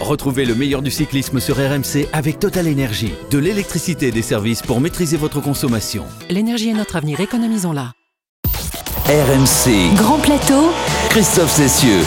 Retrouvez le meilleur du cyclisme sur RMC avec Total Énergie. De l'électricité et des services pour maîtriser votre consommation. L'énergie est notre avenir, économisons-la. RMC. Grand plateau. Christophe Cessieux.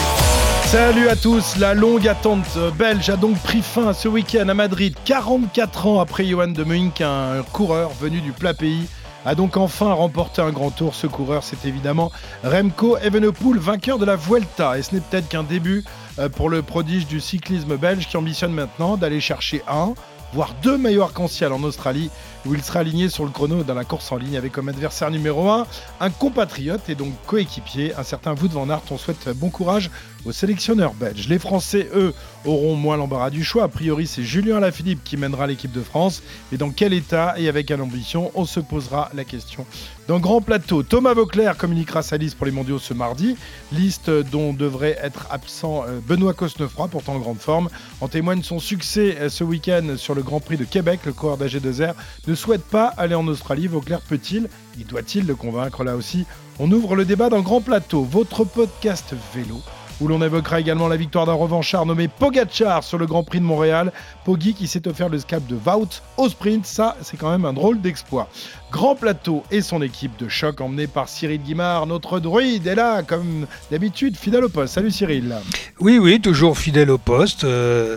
Salut à tous, la longue attente belge a donc pris fin ce week-end à Madrid, 44 ans après Johan de Muink, un coureur venu du plat pays a donc enfin remporté un grand tour. Ce coureur, c'est évidemment Remco Evenepoel, vainqueur de la Vuelta. Et ce n'est peut-être qu'un début euh, pour le prodige du cyclisme belge qui ambitionne maintenant d'aller chercher un, voire deux maillots arc-en-ciel en Australie, où il sera aligné sur le chrono dans la course en ligne avec comme adversaire numéro 1 un compatriote et donc coéquipier, un certain Wout van Aert. On souhaite bon courage aux sélectionneurs belges. Les Français, eux, auront moins l'embarras du choix. A priori, c'est Julien Alaphilippe qui mènera l'équipe de France. Et dans quel état et avec quelle ambition On se posera la question. Dans Grand Plateau, Thomas Vauclair communiquera sa liste pour les mondiaux ce mardi. Liste dont devrait être absent euh, Benoît Cosnefroy, pourtant en grande forme. En témoigne son succès euh, ce week-end sur le Grand Prix de Québec. Le coureur d'AG2R ne souhaite pas aller en Australie. Vauclair peut-il Il doit-il le convaincre? Là aussi On ouvre le débat dans Grand Plateau, votre podcast vélo où l'on évoquera également la victoire d'un revanchard nommé Pogachar sur le Grand Prix de Montréal. Poggi qui s'est offert le scalp de Wout au sprint, ça c'est quand même un drôle d'exploit. Grand Plateau et son équipe de choc emmenée par Cyril Guimard, notre druide est là comme d'habitude, fidèle au poste. Salut Cyril. Oui, oui, toujours fidèle au poste euh,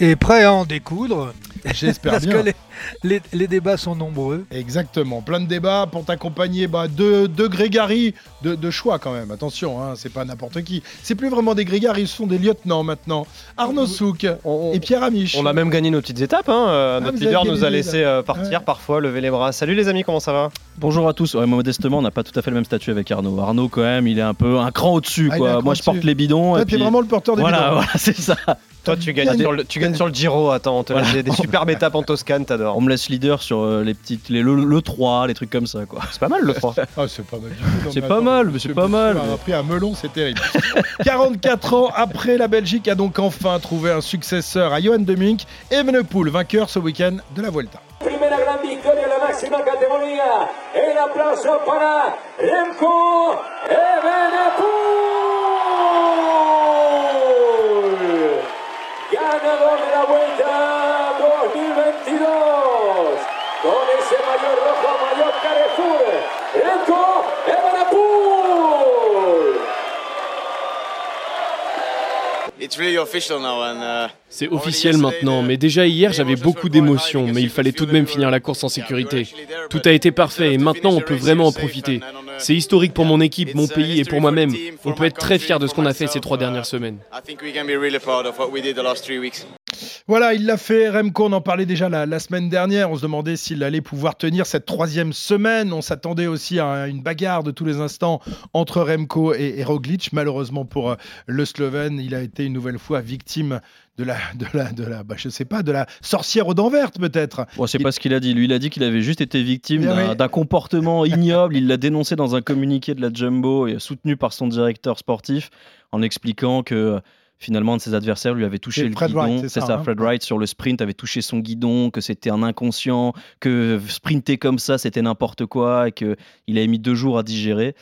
et prêt à en découdre. J'espère bien. Que les, les, débats sont nombreux. Exactement, plein de débats pour t'accompagner bah, de, de Grégory, de, de, choix quand même. Attention, hein, c'est pas n'importe qui. C'est plus vraiment des Grégory, ce sont des lieutenants maintenant. Arnaud Souk et Pierre Amiche. On a même gagné nos petites étapes. Hein. Ah, notre leader nous a laissé euh, partir parfois, lever les bras. Salut les amis, comment ça va? Bonjour à tous. Ouais, modestement, on n'a pas tout à fait le même statut avec Arnaud. Arnaud, quand même, il est un peu un cran au-dessus. Ah, Moi, je porte les bidons. Toi, tu es vraiment le porteur des voilà, bidons. Voilà, c'est ça. Toi, tu gagnes, sur le, tu gagnes sur le Giro. Attends, on te laisse des, des superbes étapes en Toscane, t'adores. On me laisse leader sur euh, les petites, les, le, le, 3, les trucs comme ça, quoi. C'est pas mal le 3. ah, c'est pas mal du tout. C'est pas mal, mais c'est pas mal. On a pris un melon, c'est terrible. 44 ans après, la Belgique a donc enfin trouvé un successeur à Johan de Mink, Evenepoel, vainqueur ce week-end de la Vuelta. Primera gran victoria en la máxima categoría. El aplauso para Remco Evenepoel. C'est officiel maintenant, mais déjà hier j'avais beaucoup d'émotions, mais il fallait tout de même finir la course en sécurité. Tout a été parfait et maintenant on peut vraiment en profiter. C'est historique pour mon équipe, mon pays et pour moi-même. On peut être très fier de ce qu'on a fait ces trois dernières semaines. Voilà, il l'a fait. Remco, on en parlait déjà la, la semaine dernière. On se demandait s'il allait pouvoir tenir cette troisième semaine. On s'attendait aussi à une bagarre de tous les instants entre Remco et, et Roglic. Malheureusement pour euh, le Slovène, il a été une nouvelle fois victime de la, de la, de la, bah, je sais pas, de la sorcière aux dents vertes peut-être. Bon, c'est pas ce qu'il a dit. Lui, il a dit qu'il avait juste été victime d'un oui. comportement ignoble. il l'a dénoncé dans un communiqué de la Jumbo et soutenu par son directeur sportif en expliquant que finalement un de ses adversaires lui avait touché le Fred guidon. C'est ça, ça, hein. Fred Wright sur le sprint avait touché son guidon, que c'était un inconscient, que sprinter comme ça c'était n'importe quoi et que il avait mis deux jours à digérer.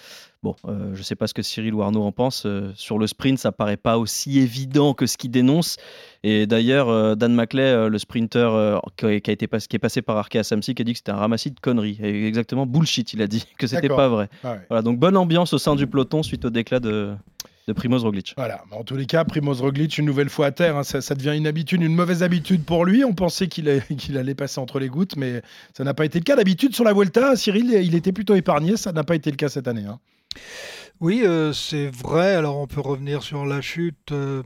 Bon, euh, je ne sais pas ce que Cyril ou Arnaud en pense. Euh, sur le sprint, ça paraît pas aussi évident que ce qu'il dénonce. Et d'ailleurs, euh, Dan Maclay, le sprinter qui, a, qui, été pas, qui est passé par Arkea Samsic, a dit que c'était un ramassis de conneries. Et exactement bullshit, il a dit que c'était pas vrai. Ah ouais. Voilà, donc bonne ambiance au sein du peloton suite au déclat de, de Primoz Roglic. Voilà, en tous les cas, Primoz Roglic, une nouvelle fois à terre, hein, ça, ça, devient une habitude, une mauvaise habitude pour lui. On pensait qu'il qu allait passer entre les gouttes, mais ça n'a pas été le cas. D'habitude, sur la Vuelta, Cyril, il était plutôt épargné, ça n'a pas été le cas cette année. Hein. Oui, euh, c'est vrai. Alors, on peut revenir sur la chute. Euh,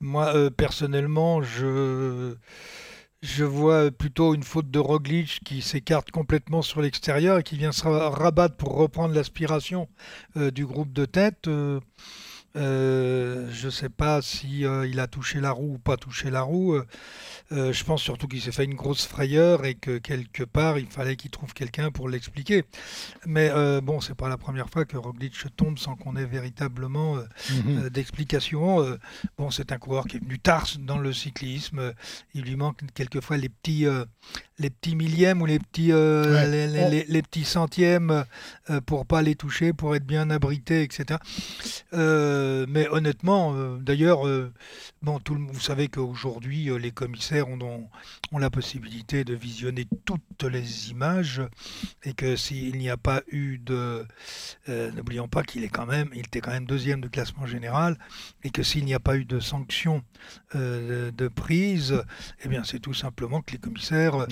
moi, euh, personnellement, je. Je vois plutôt une faute de Roglic qui s'écarte complètement sur l'extérieur et qui vient se rabattre pour reprendre l'aspiration euh, du groupe de tête. Euh, euh, je ne sais pas si euh, il a touché la roue ou pas touché la roue. Euh, je pense surtout qu'il s'est fait une grosse frayeur et que quelque part il fallait qu'il trouve quelqu'un pour l'expliquer. Mais euh, bon, c'est pas la première fois que Roglic tombe sans qu'on ait véritablement mmh. d'explication. Euh, bon, c'est un coureur qui est venu tard dans le cyclisme. Il lui manque quelquefois les petits les petits millièmes ou les petits, euh, ouais. les, les, les, les, petits centièmes euh, pour pas les toucher, pour être bien abrité, etc. Euh, Euh, mais honnêtement, euh, d'ailleurs, euh, bon, tout le, vous savez qu'aujourd'hui, les commissaires ont, ont, la possibilité de visionner toutes les images et que s'il n'y a pas eu de, n'oublions pas qu'il est quand même, il était quand même deuxième de classement général et que s'il n'y a pas eu de sanctions de, prise, eh bien, c'est tout simplement que les commissaires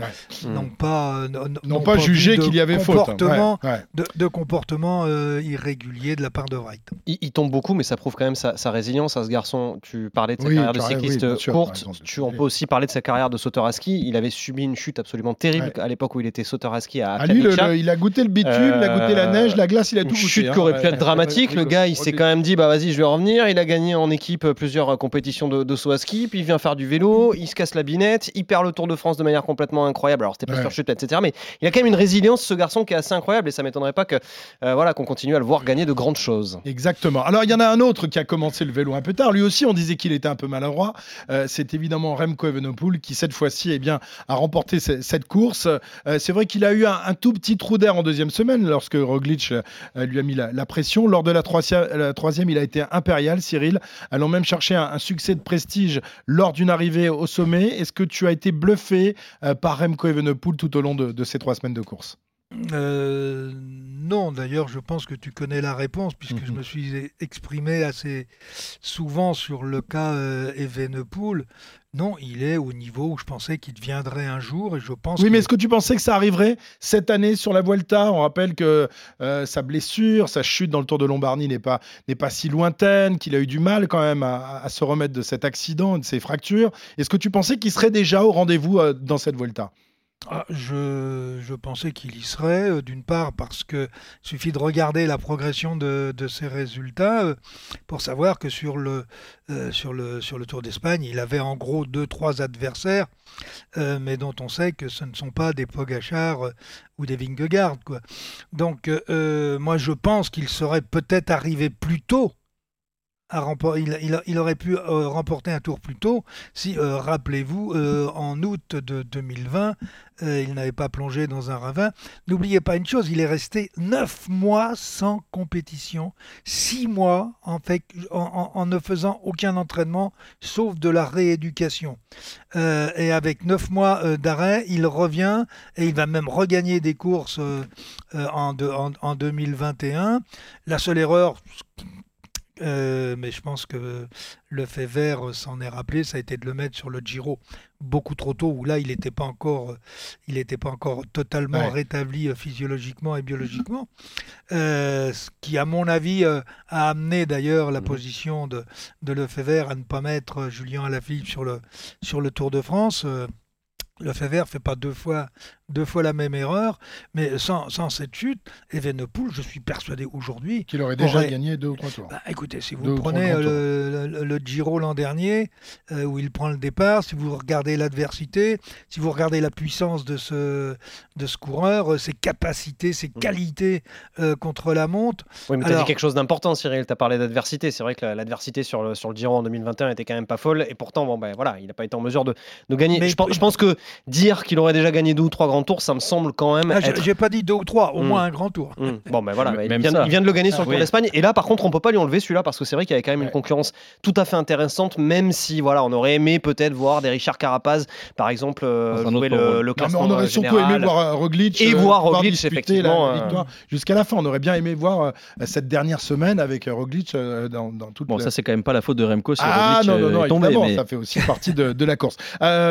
n'ont pas, n'ont pas, jugé qu'il y avait faute. Hein. De, de, comportement irrégulier de la part de Wright. Il, il tombe beaucoup, mais ça prouve quand même sa, résilience à ce garçon. Tu parlais de sa carrière de cycliste courte. tu, on peut aussi parler de sa carrière de sauteur à ski. Il avait subi une chute absolument terrible à l'époque où il était sauteur à ski à ah, lui, il a goûté le bitume, il a goûté la euh, neige, la glace, il a tout goûté. Une chute hein. qui aurait pu être dramatique. Le gars, il s'est quand même dit bah vas-y, je vais revenir. Il a gagné en équipe plusieurs compétitions de, saut à ski, puis il vient faire du vélo, il se casse la binette, il perd le Tour de France de manière complètement incroyable. Alors c'était pas sur chute, etc. Mais il a quand même une résilience, ce garçon, qui est assez incroyable et ça m'étonnerait pas que euh, voilà qu'on continue à le voir gagner de grandes choses. Exactement. Alors il y en a un autre qui a commencé le vélo un peu tard. Lui aussi, on disait qu'il était un peu maladroit. Euh, c'est évidemment Remco Evenepoel qui, cette fois-ci, eh a remporté cette course. Euh, c'est vrai qu'il a eu un, tout petit trou d'air en deuxième semaine lorsque Roglic euh, lui a mis la, pression. Lors de la troisième, il a été impérial, Cyril, allant même chercher un, succès de prestige lors d'une arrivée au sommet. Est-ce que tu as été bluffé par Remco Evenepoel tout au long de ces trois semaines de course? Euh, non, d'ailleurs, je pense que tu connais la réponse, puisque je mhm. me suis exprimé assez souvent sur le cas euh, Evenepoel. Non, il est au niveau où je pensais qu'il deviendrait un jour, et je pense. Oui, mais est-ce que tu pensais que ça arriverait cette année sur la Vuelta? On rappelle que euh, sa blessure, sa chute dans le Tour de Lombardie n'est pas n'est pas si lointaine, qu'il a eu du mal quand même à, à, se remettre de cet accident, de ses fractures. Est-ce que tu pensais qu'il serait déjà au rendez-vous dans cette Vuelta? Ah, je, pensais qu'il y serait, euh, d'une part parce que suffit de regarder la progression de, ses résultats euh, pour savoir que sur le, euh, sur le, sur le Tour d'Espagne, il avait en gros deux, trois adversaires, mais dont on sait que ce ne sont pas des Pogachar ou des Vingegaard. Donc moi je pense qu'il serait peut-être arrivé plus tôt il, aurait pu euh, remporter un tour plus tôt si, euh, rappelez-vous, euh, en août de 2020, il n'avait pas plongé dans un ravin. N'oubliez pas une chose, il est resté neuf mois sans compétition, six mois en, ne faisant aucun entraînement, sauf de la rééducation. et avec neuf mois d'arrêt, il revient et il va même regagner des courses en, en 2021. La seule erreur euh, mais je pense que le fait vert s'en est rappelé, ça a été de le mettre sur le Giro beaucoup trop tôt, où là il n'était pas encore, il n'était pas encore totalement rétabli euh, physiologiquement et biologiquement, euh, ce qui à mon avis a amené d'ailleurs la mmh. position de, de Lefebvre à ne pas mettre Julien Alaphilippe sur le, sur le Tour de France. Le Fever fait pas deux fois, deux fois la même erreur, mais sans, sans cette chute, Evenepoel, je suis persuadé aujourd'hui qu'il aurait déjà gagné deux ou trois tours. Bah, écoutez, si vous prenez le, le, Giro l'an dernier, euh, où il prend le départ, si vous regardez l'adversité, si vous regardez la puissance de ce, de ce coureur, euh, ses capacités, ses mmh. qualités euh, contre la monte. Oui, mais tu as dit quelque chose d'important, Cyril. Tu as parlé d'adversité. C'est vrai que l'adversité sur le, sur le Giro en 2021 était quand même pas folle, et pourtant, bon, ben, voilà, il n'a pas été en mesure de, de gagner. je, je pense que dire qu'il aurait déjà gagné deux ou trois grands tours, ça me semble quand même. Ah, J'ai pas dit deux ou trois, au hmm. moins un grand tour. Hmm. Bon, ben voilà, il, vient, il, vient, de le gagner sur le Tour d'Espagne. Et là, par contre, on peut pas lui enlever celui-là parce que c'est vrai qu'il y avait quand même une concurrence tout à fait intéressante, même si voilà, on aurait aimé peut-être voir des Richard Carapaz, par exemple, euh, jouer le, le, classement. on aurait surtout aimé voir euh, Roglic et voir euh, Roglic effectivement la victoire jusqu'à la fin. On aurait bien aimé voir cette dernière semaine avec Roglic dans, dans toute. Bon, ça c'est quand même pas la faute de Remco. Ah non non non, tombé, ça fait aussi partie de la course.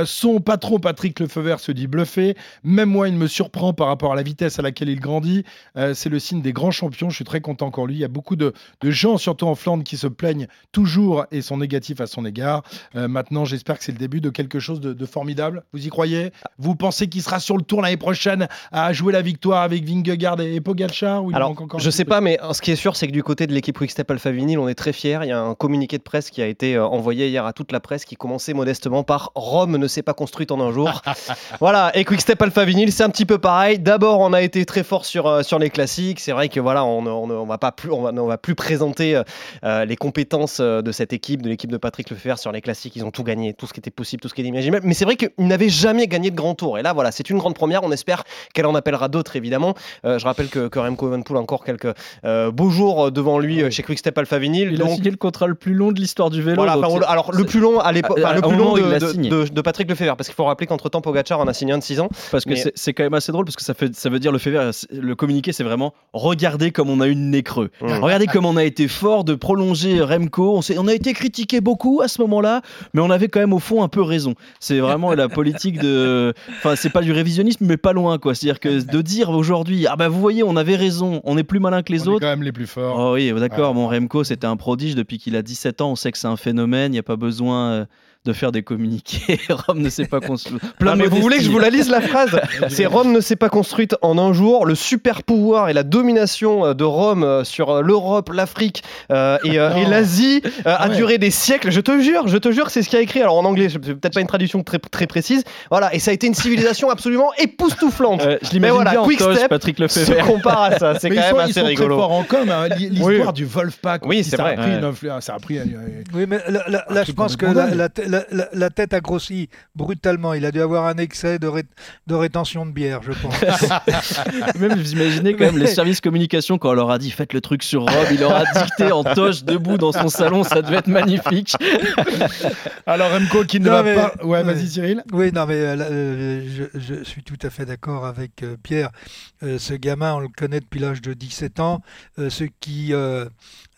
Son patron Patrick Lefeuvert se dit bluffé même moi, il me surprend par rapport à la vitesse à laquelle il grandit. Euh, c'est le signe des grands champions. Je suis très content encore lui. Il y a beaucoup de, gens, surtout en Flandre, qui se plaignent toujours et sont négatifs à son égard. Euh, maintenant, j'espère que c'est le début de quelque chose de, formidable. Vous y croyez? Vous pensez qu'il sera sur le tour l'année prochaine à jouer la victoire avec Vingegaard et, Pogacar ou Alors, encore je sais pas, mais ce qui est sûr, c'est que du côté de l'équipe Quickstep Alpha Vinyl, on est très fiers. Il y a un communiqué de presse qui a été euh, envoyé hier à toute la presse qui commençait modestement par Rome ne s'est pas construite en un jour. voilà, et Quickstep Alpha Vinyl, c'est un petit peu pareil. D'abord, on a été très fort sur, euh, sur les classiques. C'est vrai que voilà, on, on, on va pas plus, on va, on va plus présenter euh, les compétences euh, de cette équipe, de l'équipe de Patrick Lefebvre sur les classiques. Ils ont tout gagné, tout ce qui était possible, tout ce qui était imaginable. Mais c'est vrai qu'ils n'avaient jamais gagné de grand tour. Et là, voilà, c'est une grande première. On espère qu'elle en appellera d'autres, évidemment. Euh, je rappelle que, que Remco Evenepoel a encore quelques euh, beaux jours devant lui euh, chez Quickstep Alpha Vinyl. Il a signé le contrat le plus long de l'histoire du vélo. voilà, enfin, alors le plus long à l'époque, enfin, le plus long de, de- de- de Patrick Lefebvre, parce qu'il faut rappeler qu'entre temps Pogacar en a signé un de 6 ans. Parce que Mais- c'est- quand même assez drôle parce que ça, fait, ça veut dire le fait le communiqué, c'est vraiment regardez comme on a eu le nez creux. Mmh. Regardez comme on a été fort de prolonger Remco. On, a été critiqué beaucoup à ce moment-là, mais on avait quand même au fond un peu raison. C'est vraiment la politique de. Enfin, c'est pas du révisionnisme, mais pas loin quoi. C'est-à-dire que de dire aujourd'hui, ah bah vous voyez, on avait raison, on est plus malin que les on est autres. quand même les plus forts. Oh oui, d'accord, mon Remco, c'était un prodige depuis qu'il a 17 ans. On sait que c'est un phénomène, il n'y a pas besoin euh, de faire des communiqués. Rome ne s'est pas construit. Ah, mais vous voulez que je vous la lise la phrase C'est Rome ne s'est pas construite en un jour. Le super pouvoir et la domination euh, de Rome euh, sur euh, l'Europe, l'Afrique euh, et, euh, et l'Asie euh, a Ah ouais. duré des siècles. Je te jure, je te jure, c'est ce qu'il a écrit. Alors en anglais, c'est peut-être pas une traduction très, très précise. Voilà, et ça a été une civilisation absolument époustouflante. Euh, je l'imagine voilà, bien en Quick toge, Step Patrick Se compare à ça, c'est quand ils même sont, ils assez sont très forts en com. hein. L'hi- L'histoire du Wolfpack, Oui, c'est ça vrai. A pris Ouais. une ça a pris. Oui, mais là, là- Un là, je pense que la, dingue. la- la- la- la tête a grossi brutalement. Il a dû avoir un excès de, ré- de rétention de bière, je pense. Même vous imaginez quand même les services communication quand on leur a dit faites le truc sur Rob, il leur a dicté en toche debout dans son salon, ça devait être magnifique. Alors Remco qui ne Non, va mais- pas. Ouais, vas-y Cyril. oui, non, mais euh, euh, je, je suis tout à fait d'accord avec euh, Pierre. Euh, ce gamin, on le connaît depuis l'âge de 17 ans. Euh, ceux qui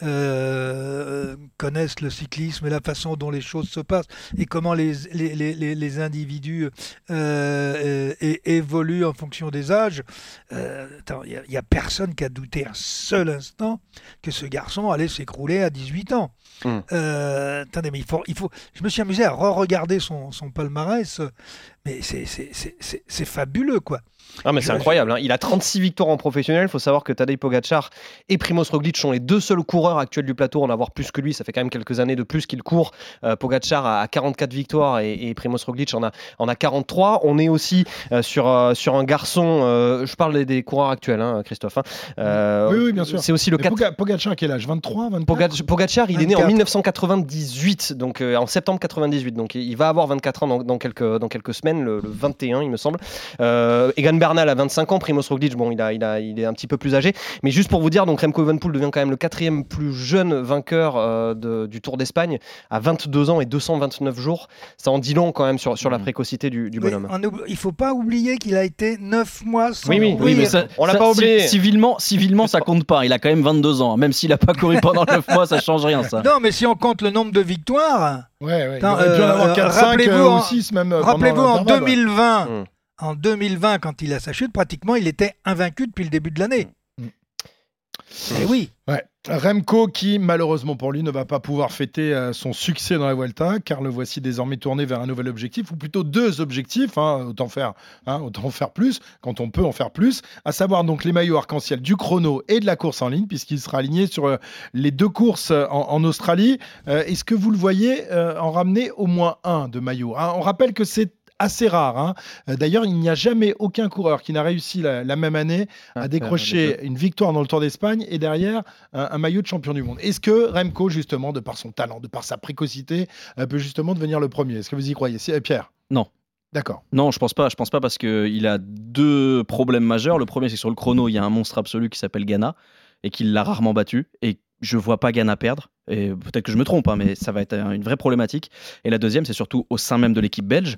euh, euh, connaissent le cyclisme et la façon dont les choses se passent et comment les, les, les, les- individus euh, euh, évoluent en fonction des âges, euh, il n'y a, personne qui a douté un seul instant que ce garçon allait s'écrouler à 18 ans. Mm. Euh, attendez, mais il faut, il faut. Je me suis amusé à re-regarder son, son palmarès, euh, mais c'est fabuleux, quoi. Ah mais c'est incroyable, hein. il a 36 victoires en professionnel, il faut savoir que Tadej Pogacar et Primoz Roglic sont les deux seuls coureurs actuels du plateau à en avoir plus que lui, ça fait quand même quelques années de plus qu'il court. Euh, Pogacar a 44 victoires et, et Primoz Roglic en a, en a 43. On est aussi euh, sur, euh, sur un garçon, je parle des, des coureurs actuels hein, Christophe. hein. Oui, oui, bien sûr. C'est aussi le Mais 4 Poga- Pogacar, quel âge? 23, 24 Pogac- Pogacar, il est né en 24. 1998, donc en septembre 98, donc il va avoir 24 ans dans, dans quelques, dans quelques semaines, le, le 21 il me semble. Euh, Egan Bernal a 25 ans, Primoz Roglic, bon, il, a, il, a, il est un petit peu plus âgé, mais juste pour vous dire, donc Remco Evenepoel devient quand même le quatrième plus jeune vainqueur euh, de- du Tour d'Espagne à 22 ans et 229 jours. Ça en dit long quand même sur, sur la Mhm. précocité du, du Oui, bonhomme. on oublie- il faut pas oublier qu'il a été 9 mois sans Oui, oui, courir. Oui, mais ça, On l'a ça, pas oublié. Civilement, civilement, ça compte pas. Il a quand même 22 ans. Même s'il a pas couru pendant 9 mois, ça change rien, ça. Non, mais si on compte le nombre de victoires, Ouais, ouais. Il Attends, aurait pu en euh, avoir euh, 4-5 rappelez-vous euh, en- ou 6 même. rappelez-vous en l'intervalle, ouais. 2020, Mm. En 2020, quand il a sa chute, pratiquement, il était invaincu depuis le début de l'année. Mm. Eh oui. Ouais. Remco qui, malheureusement pour lui, ne va pas pouvoir fêter euh, son succès dans la Vuelta, car le voici désormais tourné vers un nouvel objectif, ou plutôt deux objectifs, hein, autant, faire, hein, autant faire plus, quand on peut en faire plus, à savoir donc les maillots arc-en-ciel du chrono et de la course en ligne, puisqu'il sera aligné sur euh, les deux courses euh, en, en Australie. Euh, Est-ce que vous le voyez euh, en ramener au moins un de maillot hein? On rappelle que c'est assez rare. hein. Euh, D'ailleurs, il n'y a jamais aucun coureur qui n'a réussi la, la même année à Ah, décrocher une victoire dans le Tour d'Espagne et derrière un, un maillot de champion du monde. Est-ce que Remco, justement, de par son talent, de par sa précocité, euh, peut justement devenir le premier? Est-ce que vous y croyez? Euh, Pierre? Non. D'accord. Non, je pense pas. Je pense pas parce qu'il a deux problèmes majeurs. Le premier, c'est que sur le chrono, il y a un monstre absolu qui s'appelle Ghana et qu'il l'a rarement battu. Et je vois pas Ghana perdre. Et peut-être que je me trompe, hein, mais ça va être une vraie problématique. Et la deuxième, c'est surtout au sein même de l'équipe belge.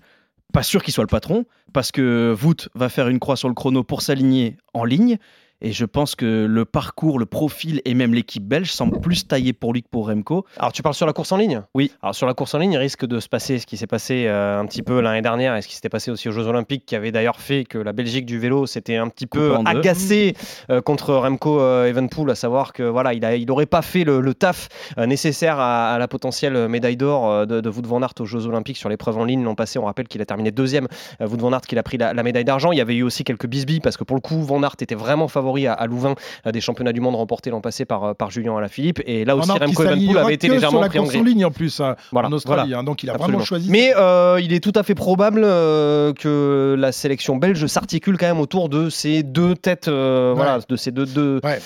Pas sûr qu'il soit le patron, parce que Wout va faire une croix sur le chrono pour s'aligner en ligne. Et je pense que le parcours, le profil et même l'équipe belge semblent plus taillés pour lui que pour Remco. Alors tu parles sur la course en ligne? Oui. Alors sur la course en ligne, il risque de se passer ce qui s'est passé euh, un petit peu l'année dernière et ce qui s'était passé aussi aux Jeux Olympiques, qui avait d'ailleurs fait que la Belgique du vélo s'était un petit peu agacée euh, contre Remco euh, Evenepoel, à savoir que voilà, il a, il aurait pas fait le, le taf euh, nécessaire à, à la potentielle médaille d'or de, de Wout van Aert aux Jeux Olympiques sur l'épreuve en ligne l'an passé. On rappelle qu'il a terminé deuxième. Wout van Aert qu'il a pris la, la médaille d'argent. Il y avait eu aussi quelques bisbis parce que pour le coup, Van Aert était vraiment favori favori à, à Louvain des championnats du monde remportés l'an passé par, euh, par Julien Alaphilippe. Et là aussi, Remco Evenepoel avait été légèrement pris en ligne en plus hein, Voilà, en Australie. voilà. hein, donc il a Absolument. vraiment choisi. Mais euh, il est tout à fait probable euh, que la sélection belge s'articule quand même autour de ces deux têtes, euh, voilà, de ces deux, deux, Ouais.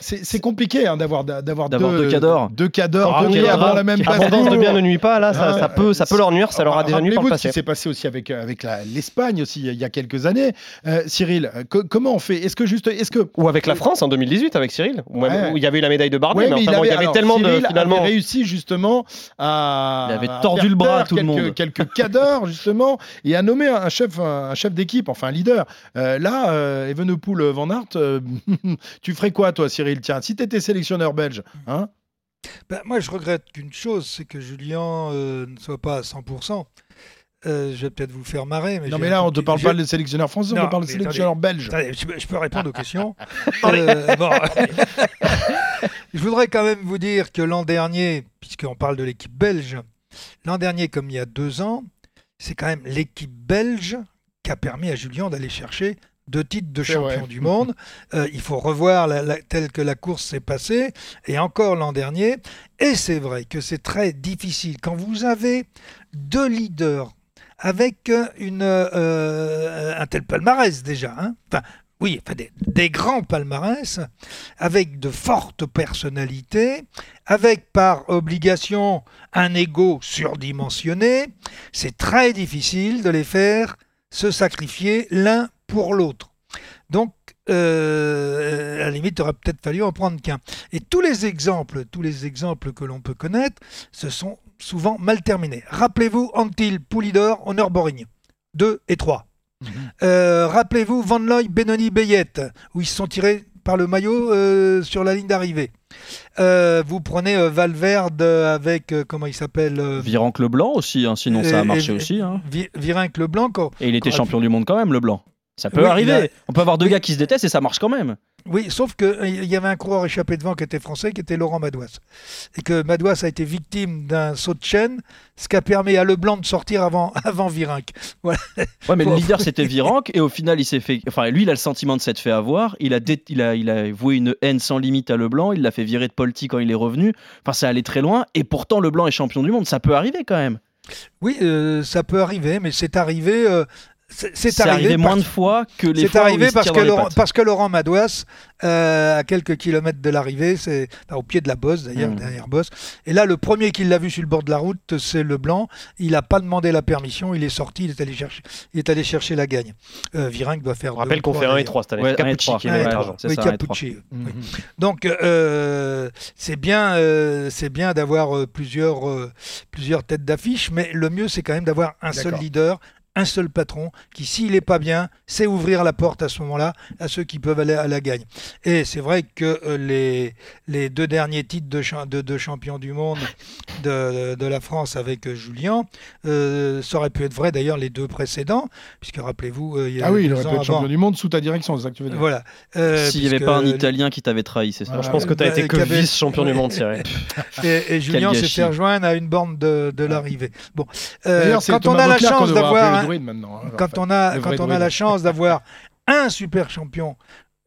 C'est c'est compliqué hein, d'avoir d'avoir D'avoir deux, deux cadors. deux cadors, Ah, deux oui, pieds grave. avant la même place. Abondance de bien ne nuit pas, là, ça, Ah, ça peut, ça peut leur nuire, ça leur a déjà nuit par le ce qui s'est passé aussi avec, euh, avec la- l'Espagne aussi il y a- quelques années. Euh, Cyril, euh, co- comment on fait? Est-ce que juste, est-ce que Ou avec la France en 2018, avec Cyril, où, Ouais. où il y avait eu la médaille de Bardet, Ouais, mais, mais enfin, il il y avait, avait alors, tellement Cyril de finalement. avait réussi justement à, Il avait tordu le bras à tout le quelques, monde. quelques cadors justement et à nommer un chef, un chef d'équipe, enfin un leader. Euh, là, euh, Evenepoel Van Aert, euh, tu ferais quoi toi, Cyril? Tiens, si tu étais sélectionneur belge, hein Ben, moi, je regrette qu'une chose, c'est que Julien euh, ne soit pas à 100%. Euh, je vais peut-être vous faire marrer. Mais Non mais là, on ne te parle pas de sélectionneur français, on te parle de sélectionneur belge. Attendez, je, peux- je peux répondre aux questions. Euh, bon. je voudrais quand même vous dire que l'an dernier, puisqu'on parle de l'équipe belge, l'an dernier, comme il y a deux ans, c'est quand même l'équipe belge qui a permis à Julien d'aller chercher deux titres de champion vrai. du monde. Euh, il faut revoir la, la- telle que la course s'est passée, et encore l'an dernier. Et c'est vrai que c'est très difficile quand vous avez deux leaders avec euh, une, euh, un tel palmarès déjà. hein. Enfin, oui, enfin, des, des grands palmarès, avec de fortes personnalités, avec par obligation un ego surdimensionné. C'est très difficile de les faire se sacrifier l'un pour l'autre. Donc, euh, à la limite, il aurait peut-être fallu en prendre qu'un. Et tous les exemples, tous les exemples que l'on peut connaître, ce sont souvent mal terminés. Rappelez-vous Antil, Poulidor, Honor Borigne, 2 et 3. Euh, Rappelez-vous Van Looy, Benoni, Bayette, où ils se sont tirés par le maillot euh, sur la ligne d'arrivée. Euh, vous prenez euh, Valverde avec, comment il s'appelle Virenque Leblanc aussi, hein, sinon ça a marché aussi. hein. Vi- Virenque Leblanc. quand- Et il était quand- champion du monde quand même, Leblanc. Ça peut Oui, arriver. a- On peut avoir deux gars qui se détestent et ça marche quand même. Oui, sauf qu'il y avait un coureur échappé devant qui était français, qui était Laurent Madouas. Et que Madouas a été victime d'un saut de chaîne, ce qui a permis à Leblanc de sortir avant, avant Virenque. Voilà. Ouais, mais le leader c'était Virenque et au final il s'est fait. Enfin, lui il a le sentiment de s'être fait avoir. Il a, dé- il, a, il a voué une haine sans limite à Leblanc. Il l'a fait virer de Polti quand il est revenu. Enfin, ça allait très loin. Et pourtant, Leblanc est champion du monde. Ça peut arriver quand même. Oui, euh, ça peut arriver, mais c'est arrivé. euh, c'est arrivé, arrivé moins parce- de fois que les C'est fois où arrivé parce que, Laurent, parce que Laurent Madouas, euh, à quelques kilomètres de l'arrivée, c'est enfin, au pied de la bosse d'ailleurs, Mm. dernière bosse. Et là, le premier qui l'a vu sur le bord de la route, c'est Leblanc. Il n'a pas demandé la permission, il est sorti, il est allé chercher, il est allé chercher la gagne. Euh, Virenque doit faire. On rappelle qu'on trois, fait 1 et d'ailleurs. 3 cette année. Ouais, Capucci trois. qui est l'argent. Oui, Capucci. Mhm. oui. Donc, euh, c'est bien, euh, c'est bien d'avoir euh, plusieurs, euh, plusieurs têtes d'affiche, mais le mieux, c'est quand même d'avoir un seul leader, un seul patron, qui, s'il n'est pas bien, sait ouvrir la porte à ce moment-là à ceux qui peuvent aller à la gagne. Et c'est vrai que euh, les, les deux derniers titres de, cha- de, de champion du monde de, de la France avec euh, Julien, euh, ça aurait pu être vrai d'ailleurs les deux précédents, puisque rappelez-vous, euh, il y a Ah oui, il aurait pu être avant- champion du monde sous ta direction, c'est ça que tu veux dire. Voilà. Euh, S'il n'y avait pas un Italien qui t'avait trahi, c'est ça. Voilà. Je pense que tu as Bah, été que avait- vice-champion du monde, Cyril. Et, et Julien s'est fait rejoindre à une borne de, de l'arrivée. Bon, euh, quand on a la chance d'avoir, maintenant, hein, quand on a, quand on a la chance d'avoir un super champion,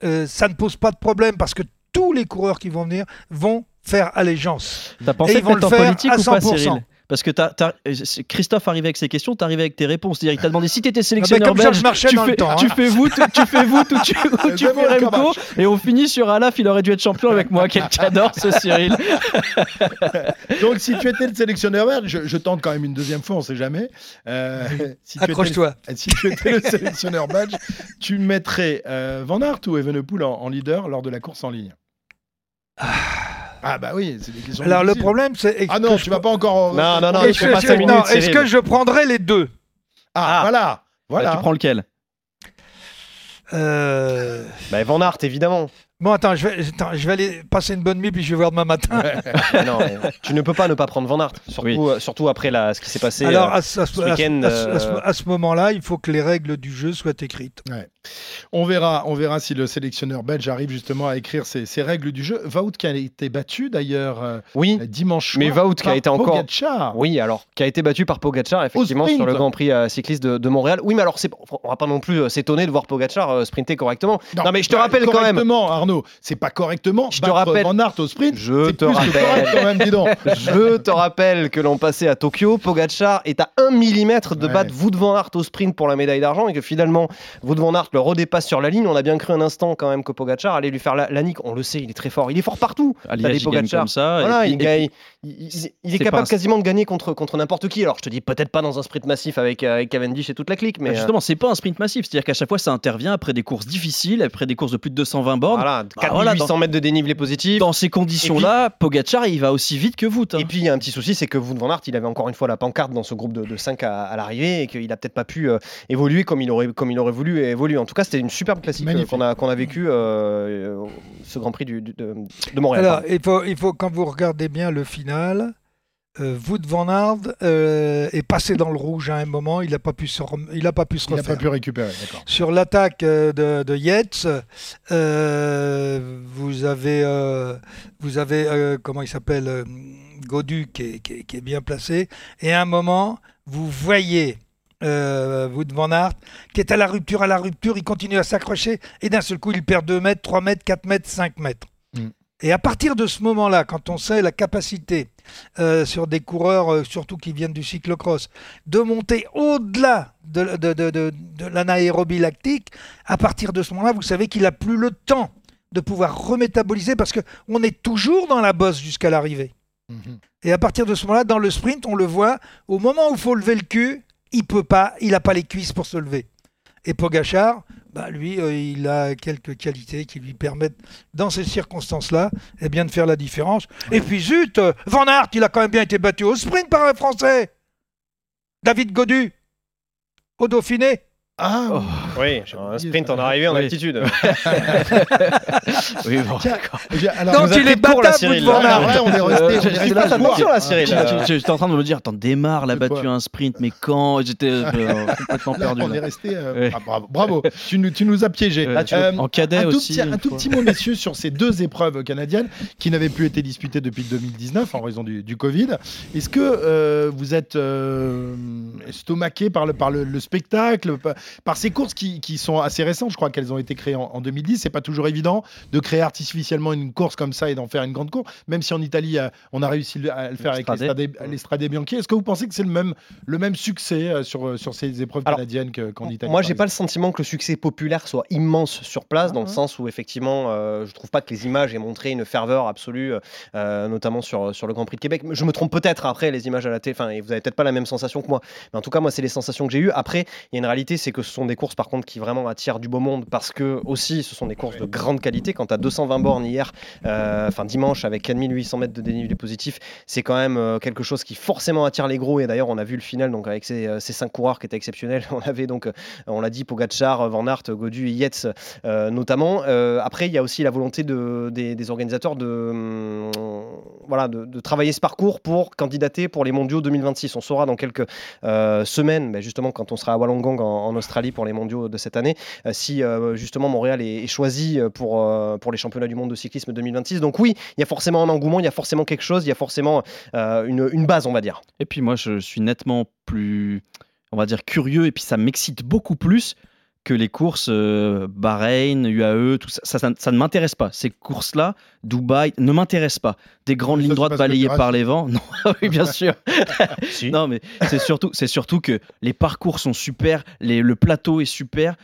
euh, ça ne pose pas de problème parce que tous les coureurs qui vont venir vont faire allégeance. T'as Et pensé ils vont le en faire politique à ou pas, 100%. Cyril? Parce que t'as- t'as- euh, c'est- Christophe arrivait avec ses questions, t'arrivais avec tes réponses. C'est-à-dire, il t'a demandé si t'étais Ah sélectionneur comme Georges belge, Marchais tu dans le fais, temps, hein. tu fais vous, tu, tu fais vous, ou tu, tu J'aime fais Remco, et on finit sur Alaf. Il aurait dû être champion avec moi. Quel j'adore ce Cyril. Donc, si tu étais le sélectionneur belge, je, je tente quand même une deuxième fois, on sait jamais. Euh, si tu Accroche-toi. Si tu étais le sélectionneur belge, tu mettrais euh, Van Aert ou Evenepoel en, en leader lors de la course en ligne? Ah bah oui, c'est des questions Alors le problème, c'est Ah non, que tu vas pas encore... Non, non, non, Est-ce que, je- non, est-ce Cyril. que je prendrais les deux? Ah, Ah. voilà Bah, Voilà. tu prends lequel? Euh, Bah, Van Aert, évidemment. Bon, attends je, vais, attends, je vais aller passer une bonne nuit, puis je vais voir demain matin. non, tu ne peux pas ne pas prendre Van Aert, surtout, Oui. euh, surtout après la, ce qui s'est passé. Alors, euh, à, ce- à ce- ce à ce- week-end, à ce- à ce- euh, à ce moment-là, il faut que les règles du jeu soient écrites. On verra, on verra si le sélectionneur belge arrive justement à écrire ces, ces règles du jeu. Wout qui a été battu d'ailleurs euh, oui, dimanche Mais Wout qui a été encore- Pogacar. oui, alors qui a été battu par Pogacar effectivement sur le Grand Prix euh, cycliste de, de Montréal. Oui, mais alors c'est, on va pas non plus s'étonner de voir Pogacar euh, sprinter correctement. Non, mais je te rappelle quand même. correctement, Arnaud, c'est pas correctement. Je te rappelle- Van Aert au sprint. Je te plus que rappelle. correct quand même, dis donc. Je te rappelle que l'an passé à Tokyo, Pogacar est à 1 mm de Ouais. battre Wout van Aert au sprint pour la médaille d'argent et que finalement Wout van Aert le redépasse sur la ligne. On a bien cru un instant quand même que Pogacar allait lui faire la, la nique. On le sait, il est très fort. Il est fort partout. Gagne Pogacar. comme ça. et Voilà, puis- il, et gagne- puis- il- il- il est capable un- quasiment de gagner contre, contre n'importe qui. Alors je te dis peut-être pas dans un sprint massif avec, euh, avec Cavendish et toute la clique, mais Bah, euh, justement, c'est pas un sprint massif, c'est-à-dire qu'à chaque fois ça intervient après des courses difficiles, après des courses de plus de 220 bornes. voilà, Bah, 4800 voilà, dans- mètres de dénivelé positif. Dans ces conditions-là, Pogacar il va aussi vite que vous. Et puis il y a un petit souci, c'est que Wout van Aert, il avait encore une fois la pancarte dans ce groupe de, 5 à, à l'arrivée et qu'il a peut-être pas pu euh, évoluer comme il, aurait, comme il aurait voulu évoluer. En tout cas, c'était une superbe classique euh, qu'on a, qu'on a vécu euh, euh, ce Grand Prix du- du- de, de Montréal. Alors, pardon. il faut, il faut, quand vous regardez bien le final, euh, Wout van Aert euh, est passé dans le rouge à un moment, il n'a pas pu se, rem- il a pas pu se Il n'a refaire. pas pu récupérer. Sur l'attaque euh, de, de Yates, euh, vous avez, vous avez comment il s'appelle, Godu qui est, qui est- qui est bien placé. Et à un moment, vous voyez Wout van Aert qui est à la rupture, à la rupture, il continue à s'accrocher et d'un seul coup, il perd 2 mètres, 3 mètres, 4 mètres, 5 mètres. Et à partir de ce moment-là, quand on sait la capacité euh, sur des coureurs, euh, surtout qui viennent du cyclocross, de monter au-delà de, de, de, de- de l'anaérobie lactique, à partir de ce moment-là, vous savez qu'il n'a plus le temps de pouvoir remétaboliser parce qu'on est toujours dans la bosse jusqu'à l'arrivée. Mhm. Et à partir de ce moment-là, dans le sprint, on le voit, au moment où il faut lever le cul, il peut pas, il n'a pas les cuisses pour se lever. Et Pogachar, bah lui, euh, il a quelques qualités qui lui permettent, dans ces circonstances-là, eh bien, de faire la différence. Et puis zut, euh, Van Aert, il a quand même bien été battu au sprint par un Français. David Godu, au Dauphiné. Ah, Oh. Oui, un sprint en arrivée en Oui. altitude. Oui, bon. alors, Donc nous a il pris est de court, là, battable, Cyril. Là, on est resté, Euh, je- voir. attention là, Cyril. J'étais en train de me dire, attends, démarre, la De quoi battu un sprint, mais quand J'étais euh, complètement Là, perdu. on là. est resté. euh, Ouais. ah, bravo, bravo. tu, nous, tu nous as piégés. Euh, tu- Euh, en cadet un tout aussi. petit, un tout petit mot, messieurs, sur ces deux épreuves canadiennes qui n'avaient plus été disputées depuis 2019 en raison du, du Covid. Est-ce que vous êtes estomaqué par le, par le, le spectacle, par, ces courses qui, qui sont assez récentes Je crois qu'elles ont été créées en, en 2010. C'est pas toujours évident de créer artificiellement une course comme ça et d'en faire une grande course, même si en Italie, euh, on a réussi à le faire avec L'Estrade. Bianchi. Est-ce que vous pensez que c'est le même, le même succès euh, sur, sur ces épreuves Alors, canadiennes que- qu'en Italie Moi, j'ai pas le sentiment que le succès populaire soit immense sur place, dans le Ah. sens où effectivement, euh, je trouve pas que les images aient montré une ferveur absolue, euh, notamment sur, sur le Grand Prix de Québec. Je me trompe peut-être après les images à la télé, enfin, et vous avez peut-être pas la même sensation que moi, mais en tout cas, moi, c'est les sensations que j'ai eues. Après, il y a une réalité, c'est que ce sont des courses par contre qui vraiment attirent du beau monde parce que aussi, ce sont des courses de grande qualité. Quand tu as 220 bornes hier, euh, enfin dimanche, avec 4800 mètres de dénivelé positif, c'est quand même euh, quelque chose qui forcément attire les gros. Et d'ailleurs, on a vu le final donc avec ces, euh, ces cinq coureurs qui étaient exceptionnels. On avait donc, on l'a dit, Pogacar, Van Aert, Godu et Yates euh, notamment. Euh, après, il y a aussi la volonté de, des, des organisateurs de, hum, voilà, de, de travailler ce parcours pour candidater pour les mondiaux 2026. On saura dans quelques semaines, mais justement quand on sera à Wollongong en, en Australie pour les mondiaux de cette année, euh, si euh, justement Montréal est, choisi pour, euh, pour les championnats du monde de cyclisme 2026. Donc oui, il y a forcément un engouement, il y a forcément quelque chose, il y a forcément une base, on va dire. Et puis moi, je suis nettement plus, on va dire, curieux, et puis ça m'excite beaucoup plus que les courses euh, Bahreïn, UAE, tout ça. Ça, ça- ça ne m'intéresse pas. Ces courses-là, Dubaï, ne m'intéressent pas. Des grandes Ça, lignes droites balayées par les vents. Non, oui, bien sûr. Non, mais c'est surtout, c'est surtout que les parcours sont super, les- le plateau est super.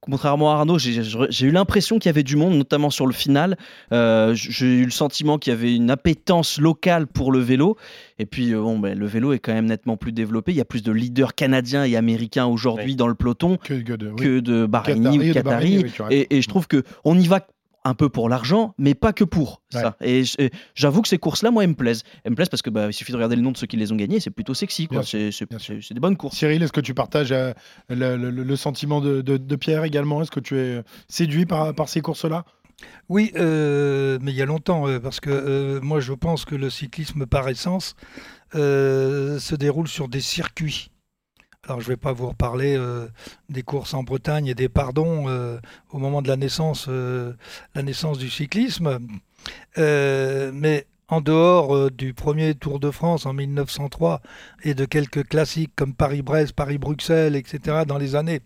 Contrairement à Arnaud, j'ai- eu l'impression qu'il y avait du monde, notamment sur le final. Euh, j'ai eu le sentiment qu'il y avait une appétence locale pour le vélo. Et puis, euh, bon, ben, le vélo est quand même nettement plus développé. Il y a plus de leaders canadiens et américains aujourd'hui Oui. dans le peloton Que, que de- oui. que de Bahreïni Qatari, ou de Qatari. Oui, et, et je trouve que on y va un peu pour l'argent, mais pas que pour Ouais. ça. Et j'avoue que ces courses-là, moi, elles me plaisent. Elles me plaisent parce que bah, il suffit de regarder le nom de ceux qui les ont gagnés, c'est plutôt sexy. C'est des bonnes courses. Cyril, est-ce que tu partages euh, le, le- le sentiment de, de- de Pierre également? Est-ce que tu es séduit par, par ces courses-là? Oui, euh, mais il y a longtemps, euh, parce que euh, moi je pense que le cyclisme par essence se déroule sur des circuits. Alors je ne vais pas vous reparler des courses en Bretagne et des pardons au moment de la naissance, la naissance du cyclisme, mais en dehors euh, du premier Tour de France en 1903 et de quelques classiques comme Paris-Brest, Paris-Bruxelles, etc., dans les années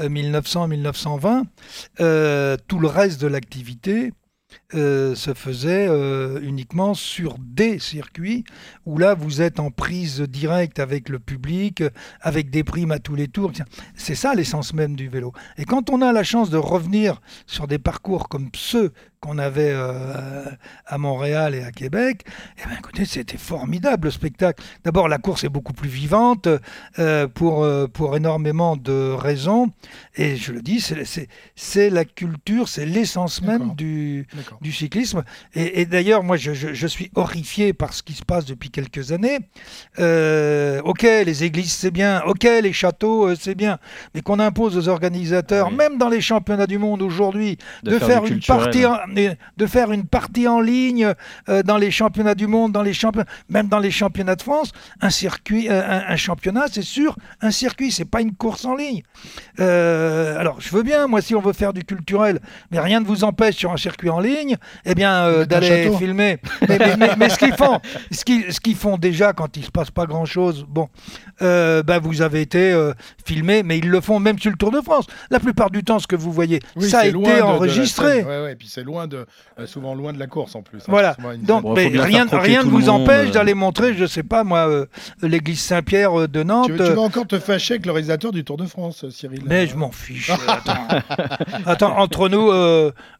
1900-1920, euh, euh, tout le reste de l'activité se faisait uniquement sur des circuits où là vous êtes en prise directe avec le public, avec des primes à tous les tours. C'est ça l'essence même du vélo. Et quand on a la chance de revenir sur des parcours comme ceux qu'on avait euh, à Montréal et à Québec, eh ben, écoutez, c'était formidable le spectacle. D'abord, la course est beaucoup plus vivante euh, pour, euh, pour énormément de raisons. Et je le dis, c'est la culture, c'est l'essence même du, du cyclisme. Et, d'ailleurs, moi, je, je, suis horrifié par ce qui se passe depuis quelques années. ok, les églises, c'est bien. Ok, les châteaux, c'est bien. Mais qu'on impose aux organisateurs, même dans les championnats du monde aujourd'hui, de, faire, une partie de faire une partie en ligne euh, dans les championnats du monde, dans les championnats, même dans les championnats de France, un circuit, euh, un, championnat, c'est sûr, un circuit, c'est pas une course en ligne. Euh, alors, je veux bien, moi, si on veut faire du culturel, mais rien ne vous empêche sur un circuit en ligne, eh bien, d'aller filmer. Mais, ce qu'ils font, ce qu'ils, ce qu'ils font déjà quand il se passe pas grand chose, bon, ben vous avez été filmé, mais ils le font même sur le Tour de France. La plupart du temps, ce que vous voyez, ça a été enregistré. Oui, ouais, puis c'est loin de, euh, souvent loin de la course en plus. Hein. Voilà. Donc, rien, rien ne vous empêche euh. d'aller montrer, je sais pas moi, euh, l'église Saint-Pierre de Nantes. Tu, vas encore te fâcher avec le réalisateur du Tour de France, Cyril? Mais je m'en fiche. attends. entre nous,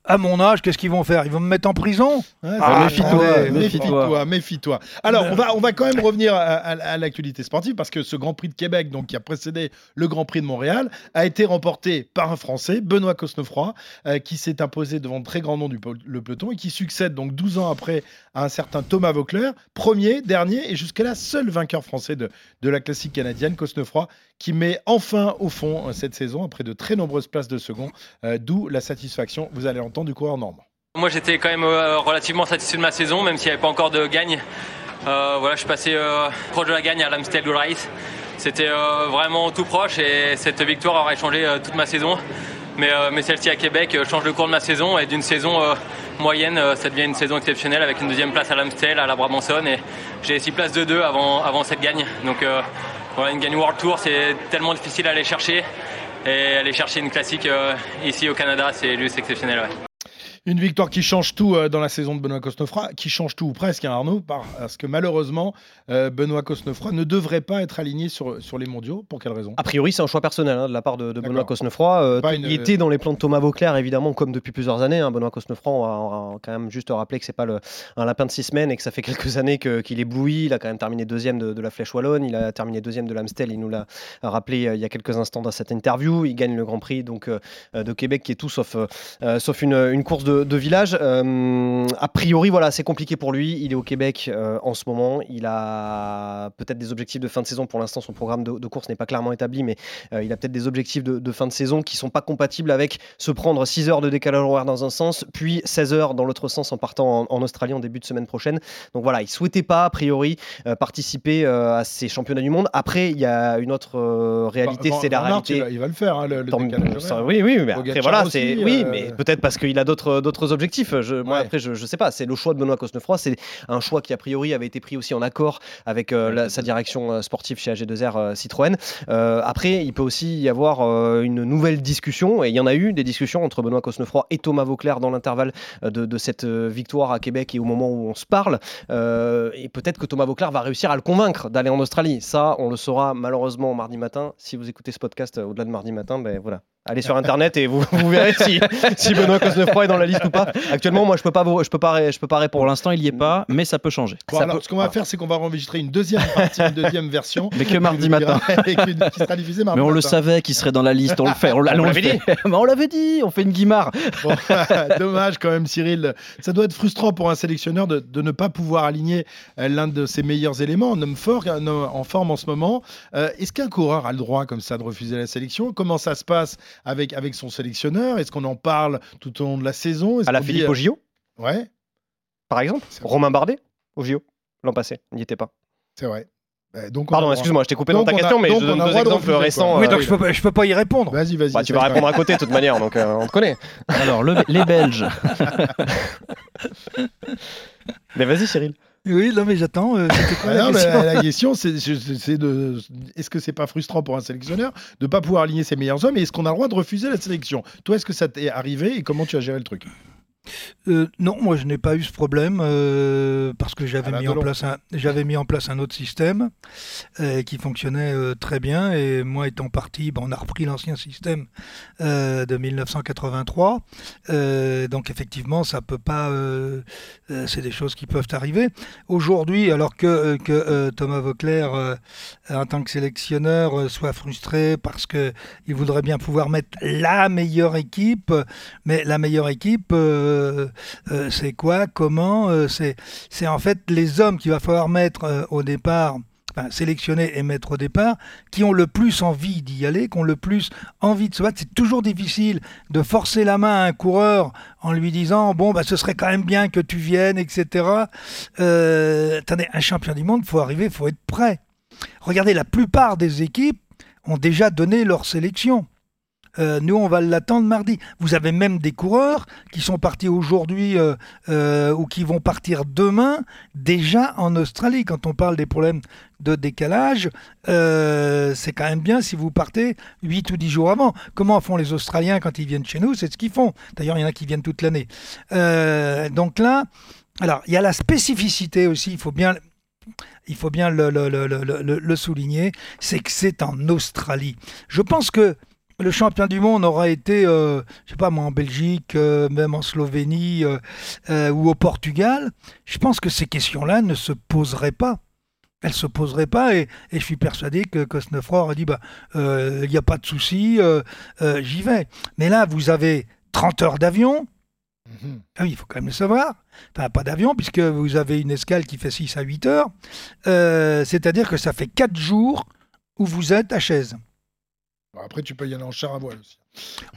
à mon âge, qu'est-ce qu'ils vont faire Ils vont me mettre en prison ah, Méfie-toi, méfie-toi, méfie-toi. Alors, on va, on va quand même revenir à, l'actualité sportive parce que ce Grand Prix de Québec, donc qui a précédé le Grand Prix de Montréal, a été remporté par un Français, Benoît Cosnefroy, qui s'est imposé devant de très grands noms du le peloton et qui succède donc 12 ans après à un certain Thomas Vauclair, premier, dernier et jusqu'à là seul vainqueur français de, de la classique canadienne, Cosnefroy, qui met enfin au fond euh, cette saison après de très nombreuses places de second, euh, d'où la satisfaction, vous allez l'entendre, du coureur normand. Moi j'étais quand même euh, relativement satisfait de ma saison, même s'il n'y avait pas encore de gagne. voilà, je suis passé proche de la gagne à l'Amstel Gold Race. C'était vraiment tout proche et cette victoire aurait changé toute ma saison. Euh, mais, celle-ci à Québec euh, change le cours de ma saison et d'une saison euh, moyenne, ça devient une saison exceptionnelle avec une deuxième place à l'Amstel, à la Brabançonne et j'ai six places de deux avant, avant cette gagne. Donc voilà, une gagne World Tour, c'est tellement difficile à aller chercher et aller chercher une classique ici au Canada, c'est juste exceptionnel. Une victoire qui change tout euh, dans la saison de Benoît Cosnefroy, qui change tout ou presque, hein, Arnaud, parce que malheureusement, euh, Benoît Cosnefroy ne devrait pas être aligné sur, sur les mondiaux. Pour quelle raison? A priori, c'est un choix personnel hein, de la part de, Benoît Cosnefroy. Euh, il était dans les plans de Thomas Vauclair, évidemment, comme depuis plusieurs années. Hein. Benoît Cosnefroy, on va, quand même juste rappeler que c'est pas le, un lapin de six semaines et que ça fait quelques années qu'il est éblouit. Il a quand même terminé deuxième de, la Flèche Wallonne, il a terminé deuxième de l'Amstel. Il nous l'a rappelé il y a quelques instants dans cette interview. Il gagne le Grand Prix donc, de Québec, qui est tout sauf, sauf une, une course de, de village. Euh, a priori, voilà, c'est compliqué pour lui. Il est au Québec euh, en ce moment. Il a peut-être des objectifs de fin de saison. Pour l'instant, son programme de, course n'est pas clairement établi, mais euh, il a peut-être des objectifs de, fin de saison qui sont pas compatibles avec se prendre 6 heures de décalage horaire dans un sens, puis 16 heures dans l'autre sens en partant en, Australie en début de semaine prochaine. Donc voilà, il souhaitait pas, a priori, participer à ces championnats du monde. Après, il y a une autre réalité, c'est la réalité. Il va, le faire, hein, le, décalage Oui, oui, mais après, voilà, c'est oui, mais peut-être parce qu'il a d'autres objectifs moi, après, je, je sais pas. C'est le choix de Benoît Cosnefroy. C'est un choix qui, a priori, avait été pris aussi en accord avec euh, sa direction euh, sportive chez AG2R euh, Citroën. après, il peut aussi y avoir une nouvelle discussion, et il y en a eu des discussions entre Benoît Cosnefroy et Thomas Vauclair dans l'intervalle de, cette victoire à Québec et au moment où on se parle. et peut-être que Thomas Vauclair va réussir à le convaincre d'aller en Australie. Ça, on le saura malheureusement mardi matin. Si vous écoutez ce podcast au-delà de mardi matin, ben voilà, Allez sur internet et vous, vous verrez si, si Benoît Cosnefroy est dans la liste ou pas. Actuellement, moi, je peux pas, je peux pas, je peux pas répondre. Pour l'instant, il y est pas, mais ça peut changer. Ce qu'on va faire, c'est qu'on va enregistrer une deuxième partie, une deuxième version. Mais que mardi matin. qui sera diffusée mardi Mais on le savait qu'il serait dans la liste. On le fait. On, l'avait dit. on l'avait dit. On fait une guimard. dommage quand même, Cyril. Ça doit être frustrant pour un sélectionneur de, de ne pas pouvoir aligner euh, l'un de ses meilleurs éléments, un homme fort, en forme en ce moment. Euh, est-ce qu'un coureur a le droit comme ça de refuser la sélection? Comment ça se passe? Avec, avec son sélectionneur? Est-ce qu'on en parle tout au long de la saison? À la Philippe Ogio Ouais. Par exemple? Romain Bardet? Au JO l'an passé, il n'y était pas. C'est vrai. Bah, donc Pardon, excuse-moi, je t'ai coupé dans ta question, mais je donne deux exemples récents. Oui, donc je peux, pas, je peux pas y répondre. Vas-y, vas-y. Bah, tu vas répondre à côté de toute manière, donc euh, on te connaît. Alors, le, les Belges. mais vas-y, Cyril. Oui, non, mais j'attends. Euh, ah non, question la question, c'est de. Est-ce que c'est pas frustrant pour un sélectionneur de pas pouvoir aligner ses meilleurs hommes et est-ce qu'on a le droit de refuser la sélection? Toi, est-ce que ça t'est arrivé et comment tu as géré le truc? Euh, non, moi je n'ai pas eu ce problème euh, parce que j'avais mis, en place un, j'avais mis en place un autre système euh, qui fonctionnait très bien et moi étant parti, ben, on a repris l'ancien système de 1983. donc effectivement, ça peut pas, c'est des choses qui peuvent arriver. Aujourd'hui, alors que, que Thomas Vauclair, en tant que sélectionneur, soit frustré parce que il voudrait bien pouvoir mettre la meilleure équipe, mais la meilleure équipe euh, euh, c'est quoi, comment. Euh, c'est en fait les hommes qu'il va falloir mettre au départ. Sélectionner et mettre au départ, qui ont le plus envie d'y aller, qui ont le plus envie de se battre. C'est toujours difficile de forcer la main à un coureur en lui disant bon bah ce serait quand même bien que tu viennes, etc. attendez, un champion du monde, faut arriver, faut être prêt. Regardez, la plupart des équipes ont déjà donné leur sélection. Euh, nous, on va l'attendre mardi. Vous avez même des coureurs qui sont partis aujourd'hui euh, euh, ou qui vont partir demain déjà en Australie. Quand on parle des problèmes de décalage, c'est quand même bien si vous partez 8 ou 10 jours avant. Comment font les Australiens quand ils viennent chez nous? C'est ce qu'ils font. D'ailleurs, il y en a qui viennent toute l'année. donc là, alors, il y a la spécificité aussi, il faut bien il faut bien le, le souligner, c'est que c'est en Australie. Je pense que le champion du monde aura été, euh, je sais pas moi, en Belgique, euh, même en Slovénie euh, ou au Portugal, je pense que ces questions-là ne se poseraient pas. Elles se poseraient pas et, je suis persuadé que Cosnefroy aurait dit bah il n'y a pas de souci, j'y vais. Mais là, vous avez 30 heures d'avion. Mhm. Ah oui, il faut quand même le savoir. Enfin, pas d'avion, puisque vous avez une escale qui fait 6 à 8 heures. C'est-à-dire que ça fait 4 jours où vous êtes à chaise après, tu peux y aller en char à voile aussi.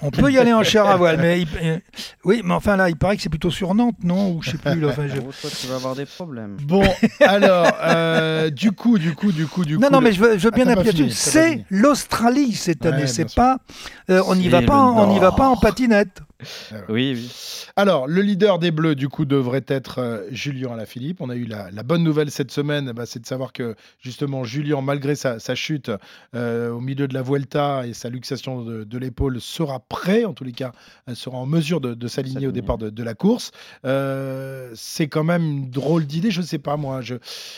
On peut y aller en char à voile, mais euh, oui, mais enfin là, il paraît que c'est plutôt sur Nantes, non Ou je sais plus. Là, tu vas avoir des problèmes. Bon, alors, euh, du coup, du coup, du coup, du coup. Non, non, mais je veux, je veux bien appuyer C'est l'Australie cette année. c'est pas, euh, on n'y va pas, on n'y va pas en patinette. Oui, oui. Alors, le leader des Bleus, du coup, devrait être euh, Julien Alaphilippe. On a eu la, bonne nouvelle cette semaine, bah, c'est de savoir que, justement, Julien, malgré sa, chute euh, au milieu de la Vuelta et sa luxation de, l'épaule, sera prêt, en tous les cas, sera en mesure de, s'aligner au départ de, la course. Euh, c'est quand même une drôle d'idée, je ne sais pas, moi. Je...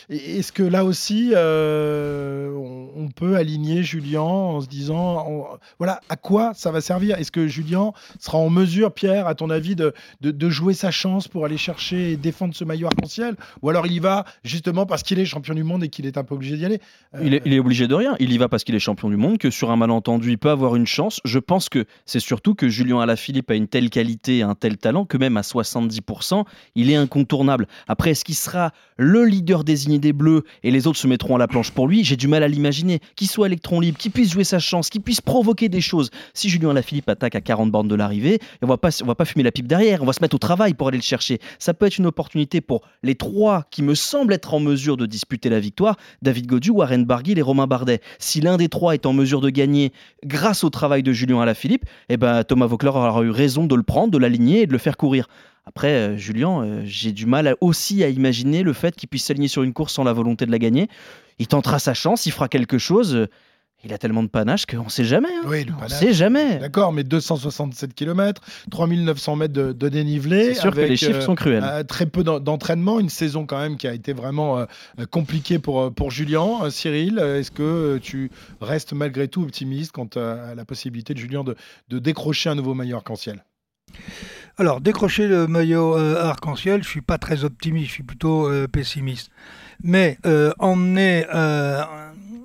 Est-ce que là aussi, on, peut aligner Julien en se disant, voilà, à quoi ça va servir? Est-ce que Julien sera en mesure Pierre, à ton avis, de, de, jouer sa chance pour aller chercher et défendre ce maillot arc-en-ciel? Ou alors il y va justement parce qu'il est champion du monde et qu'il est un peu obligé d'y aller? Il, est, il, est, obligé de rien. Il y va parce qu'il est champion du monde, que sur un malentendu, il peut avoir une chance. Je pense que c'est surtout que Julien Alaphilippe a une telle qualité, un tel talent, que même à 70%, il est incontournable. Après, est-ce qu'il sera le leader désigné des Bleus et les autres se mettront à la planche pour lui? J'ai du mal à l'imaginer. Qu'il soit électron libre, qu'il puisse jouer sa chance, qu'il puisse provoquer des choses. Si Julien Alaphilippe attaque à 40 bornes de l'arrivée, on va pas, on va pas fumer la pipe derrière, on va se mettre au travail pour aller le chercher. Ça peut être une opportunité pour les trois qui me semblent être en mesure de disputer la victoire, David Godu, Warren Barguil et Romain Bardet. Si l'un des trois est en mesure de gagner grâce au travail de Julien Alaphilippe, eh ben, Thomas Vaucler aura eu raison de le prendre, de l'aligner et de le faire courir. Après, euh, Julien, euh, j'ai du mal aussi à imaginer le fait qu'il puisse s'aligner sur une course sans la volonté de la gagner. Il tentera sa chance, il fera quelque chose. Il a tellement de panache qu'on ne sait jamais. Hein. Oui, le on ne sait jamais. D'accord, mais 267 km, 3900 mètres de, dénivelé. C'est sûr que les chiffres euh, sont cruels. Euh, très peu d'entraînement, une saison quand même qui a été vraiment euh, compliquée pour, pour Julien. Cyril, est-ce que tu restes malgré tout optimiste quant à, la possibilité de Julien de, de décrocher un nouveau maillot arc-en-ciel? Alors, décrocher le maillot arc-en-ciel, je suis pas très optimiste, je suis plutôt pessimiste. Mais emmener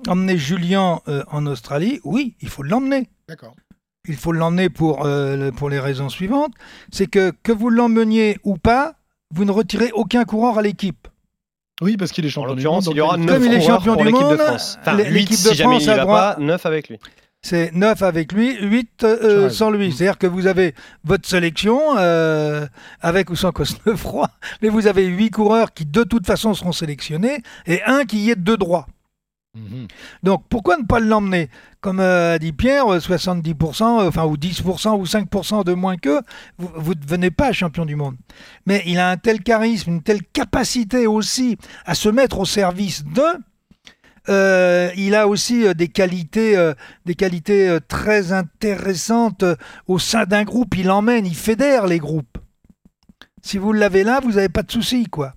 emmener Julien euh, en Australie, oui, il faut l'emmener. D'accord. Il faut l'emmener pour, euh, pour les raisons suivantes. C'est que que vous l'emmeniez ou pas, vous ne retirez aucun coureur à l'équipe. Oui, parce qu'il est champion du monde. Il y aura 9 coureurs pour l'équipe de France. Enfin, l'équipe de si France il va pas, 9 avec lui. C'est 9 avec lui, 8 euh, sans lui. C'est-à-dire que vous avez votre sélection, euh, avec ou sans Cosnefroy, mais vous avez 8 coureurs qui de toute façon seront sélectionnés et un qui y est de droit. Mhm. Donc pourquoi ne pas l'emmener? Comme euh, dit Pierre, 70%, enfin ou 10% ou 5% de moins que vous ne devenez pas champion du monde. Mais il a un tel charisme, une telle capacité aussi à se mettre au service de euh, il a aussi euh, des qualités, euh, des qualités très intéressantes au sein d'un groupe. Il emmène, il fédère les groupes. Si vous l'avez là, vous n'avez pas de souci, quoi.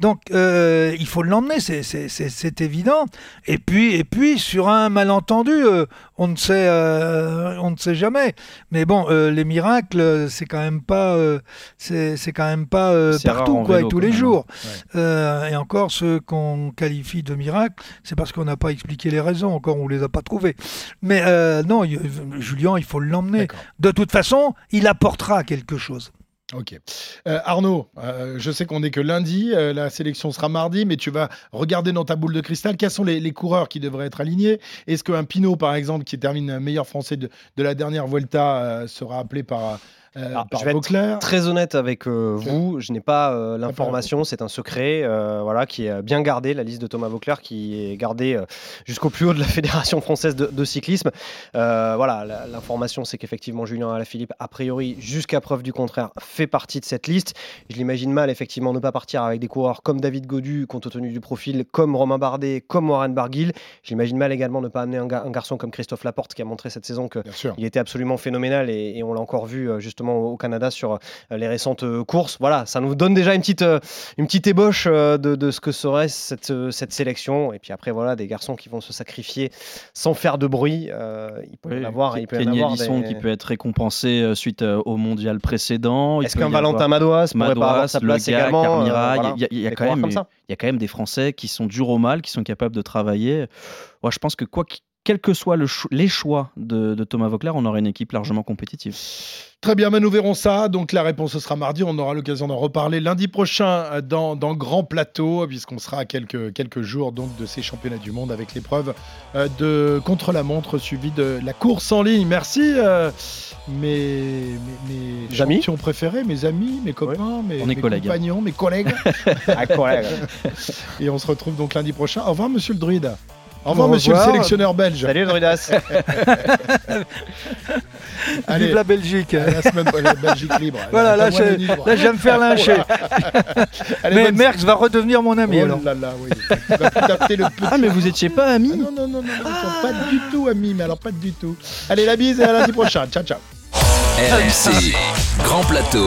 Donc, euh, il faut l'emmener, c'est évident. Et puis, et puis, sur un malentendu, euh, on, ne sait, euh, on ne sait jamais. Mais bon, les miracles, c'est quand même pas, c'est quand même pas partout, quoi, et tous les jours. et encore, ceux qu'on qualifie de miracles, c'est parce qu'on n'a pas expliqué les raisons. Encore, on les a pas trouvés. Mais non, Julien, il faut l'emmener. De toute façon, il apportera quelque chose. Ok. Euh, Arnaud, euh, je sais qu'on n'est que lundi, euh, la sélection sera mardi, mais tu vas regarder dans ta boule de cristal quels sont les, coureurs qui devraient être alignés. Est-ce qu'un Pinot, par exemple, qui termine meilleur français de, de la dernière Vuelta, sera appelé par euh, je vais être très honnête avec euh, vous. Je n'ai pas euh, l'information, c'est un secret, voilà, qui est bien gardé. La liste de Thomas Vauclair qui est gardée jusqu'au plus haut de la fédération française de, cyclisme. voilà, l'information, c'est qu'effectivement Julien Alaphilippe, a priori, jusqu'à preuve du contraire, fait partie de cette liste. Je l'imagine mal, effectivement, ne pas partir avec des coureurs comme David Godu, compte tenu du profil, comme Romain Bardet, comme Warren Barguil. J'imagine mal également ne pas amener un, garçon comme Christophe Laporte, qui a montré cette saison qu'il était absolument phénoménal et, et on l'a encore vu justement au Canada sur euh, les récentes euh, courses. Voilà, ça nous donne déjà une petite, euh, une petite ébauche de, ce que serait cette, cette sélection. Et puis après, voilà, des garçons qui vont se sacrifier sans faire de bruit. il peut y avoir. Il peut y avoir qui peut être récompensé suite au mondial précédent. Est-ce qu'un Valentin Madouas pourrait pas avoir sa place également y, a, quand même, il y a quand même des Français qui sont durs au mal, qui sont capables de travailler. Moi, je pense que quoi quels que soient les choix de, Thomas Vauclair, on aura une équipe largement compétitive. Très bien, mais nous verrons ça. Donc la réponse sera mardi. On aura l'occasion d'en reparler lundi prochain euh, dans, dans Grand Plateau, puisqu'on sera à quelques, quelques jours donc, de ces championnats du monde avec l'épreuve euh, de contre-la-montre suivie de la course en ligne. Merci euh, mes, mes, champions préférés, mes amis, mes copains, mes, mes compagnons, mes collègues. Et on se retrouve donc lundi prochain. Au revoir, monsieur le druide. Au revoir, monsieur le sélectionneur belge. Salut, Druidas. Allez, Vive la Belgique. la semaine la Belgique libre. Voilà, là, je, là, je vais me faire lyncher. mais Merckx va redevenir mon ami. Oh alors. là là, oui. le Ah, mais vous étiez pas amis ah, Non, non, non, non, ah. pas du tout amis, mais alors pas du tout. Allez, la bise et à lundi prochain. Ciao, ciao. RMC, Grand Plateau.